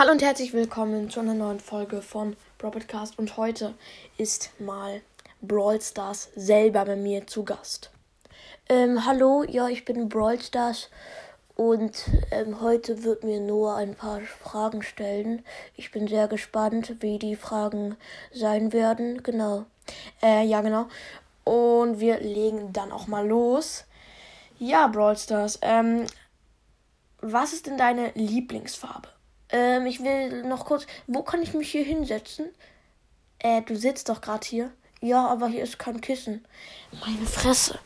Hallo und herzlich willkommen zu einer neuen Folge von Broadcast und heute ist mal Brawl Stars selber bei mir zu Gast. Ähm, hallo, ja, ich bin Brawl Stars und ähm, heute wird mir Noah ein paar Fragen stellen. Ich bin sehr gespannt, wie die Fragen sein werden. Genau. Äh, ja, genau. Und wir legen dann auch mal los. Ja, Brawl Stars. Ähm, was ist denn deine Lieblingsfarbe? Ähm, ich will noch kurz. Wo kann ich mich hier hinsetzen? Äh, du sitzt doch gerade hier. Ja, aber hier ist kein Kissen. Meine Fresse.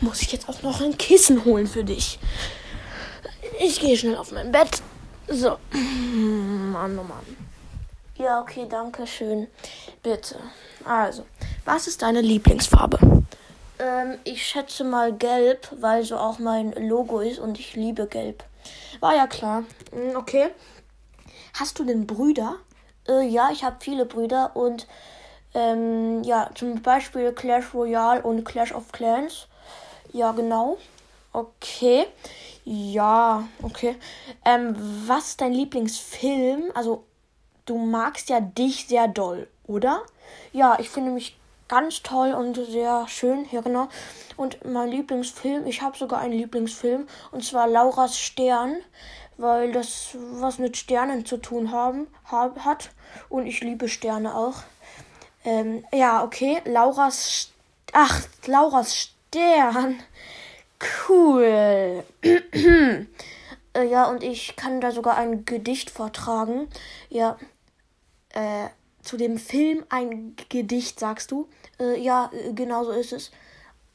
Muss ich jetzt auch noch ein Kissen holen für dich? Ich gehe schnell auf mein Bett. So. Mann, oh Mann. Ja, okay, danke schön. Bitte. Also, was ist deine Lieblingsfarbe? Ähm, ich schätze mal gelb, weil so auch mein Logo ist und ich liebe gelb. War ja klar. Hm, okay. Hast du denn Brüder? Äh, ja, ich habe viele Brüder und ähm, ja, zum Beispiel Clash Royale und Clash of Clans. Ja, genau. Okay. Ja, okay. Ähm, was ist dein Lieblingsfilm? Also, du magst ja dich sehr doll, oder? Ja, ich finde mich ganz toll und sehr schön. Ja, genau. Und mein Lieblingsfilm, ich habe sogar einen Lieblingsfilm, und zwar Lauras Stern weil das was mit Sternen zu tun haben, hab, hat. Und ich liebe Sterne auch. Ähm, ja, okay. Lauras. Ach, Lauras Stern. Cool. äh, ja, und ich kann da sogar ein Gedicht vortragen. Ja. Äh, zu dem Film ein Gedicht, sagst du? Äh, ja, genau so ist es.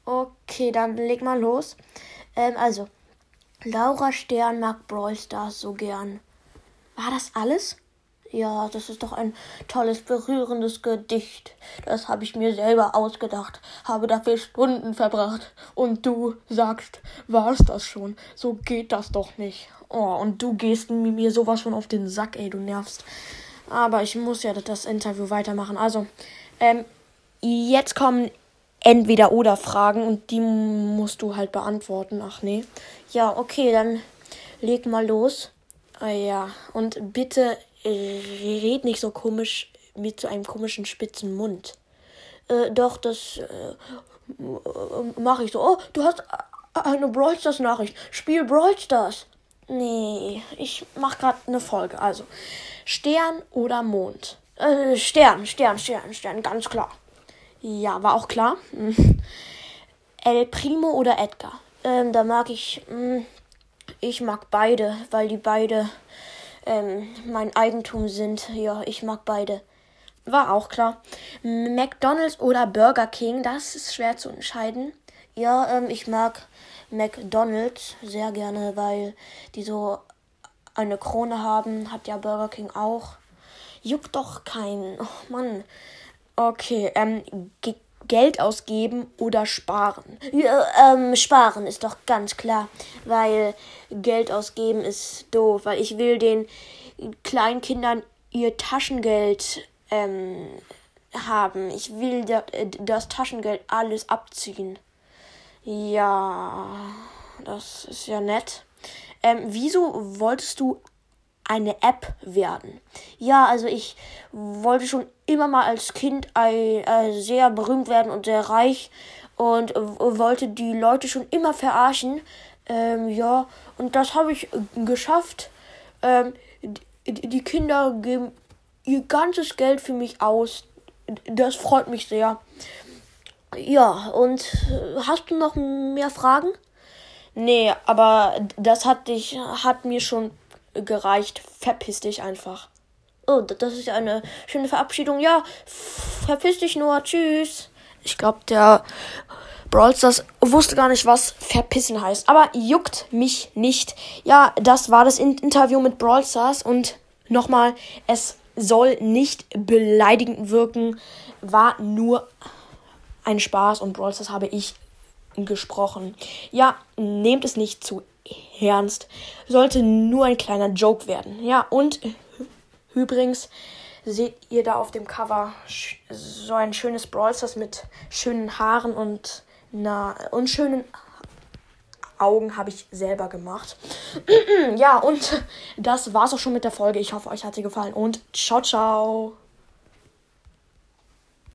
Okay, dann leg mal los. Ähm, also. Laura Stern mag Brawl Stars so gern. War das alles? Ja, das ist doch ein tolles, berührendes Gedicht. Das habe ich mir selber ausgedacht, habe dafür Stunden verbracht. Und du sagst, war's das schon? So geht das doch nicht. Oh, und du gehst mir sowas von auf den Sack, ey, du nervst. Aber ich muss ja das Interview weitermachen. Also, ähm, jetzt kommen entweder oder Fragen und die musst du halt beantworten. Ach nee. Ja, okay, dann leg mal los. Ah, ja, und bitte red nicht so komisch mit so einem komischen spitzen Mund. Äh, doch, das äh, mache ich so. Oh, du hast eine Brawl Stars Nachricht. Spiel Brawl Stars. Nee, ich mach gerade eine Folge. Also, Stern oder Mond? Äh, Stern, Stern, Stern, Stern, ganz klar. Ja, war auch klar. Hm. El Primo oder Edgar? Ähm, da mag ich. Mh, ich mag beide, weil die beide ähm, mein Eigentum sind. Ja, ich mag beide. War auch klar. McDonald's oder Burger King, das ist schwer zu entscheiden. Ja, ähm, ich mag McDonald's sehr gerne, weil die so eine Krone haben. Hat ja Burger King auch. Juckt doch keinen. Oh Mann. Okay, ähm, Geld ausgeben oder sparen? Ja, ähm, sparen ist doch ganz klar, weil Geld ausgeben ist doof, weil ich will den kleinen Kindern ihr Taschengeld ähm, haben. Ich will das Taschengeld alles abziehen. Ja, das ist ja nett. Ähm, wieso wolltest du eine App werden. Ja, also ich wollte schon immer mal als Kind äh, sehr berühmt werden und sehr reich und wollte die Leute schon immer verarschen. Ähm, ja, und das habe ich geschafft. Ähm, die, die Kinder geben ihr ganzes Geld für mich aus. Das freut mich sehr. Ja, und äh, hast du noch mehr Fragen? Nee, aber das hat dich, hat mir schon gereicht. Verpiss dich einfach. Oh, das ist ja eine schöne Verabschiedung. Ja, verpiss dich nur. Tschüss. Ich glaube, der Brawl Stars wusste gar nicht, was verpissen heißt. Aber juckt mich nicht. Ja, das war das Interview mit Brawl Stars. Und nochmal, es soll nicht beleidigend wirken. War nur ein Spaß und Brawl Stars habe ich gesprochen. Ja, nehmt es nicht zu ernst. Sollte nur ein kleiner Joke werden. Ja, und übrigens seht ihr da auf dem Cover so ein schönes Brawl Stars mit schönen Haaren und einer unschönen Augen habe ich selber gemacht. ja, und das war's auch schon mit der Folge. Ich hoffe, euch hat sie gefallen und ciao, ciao.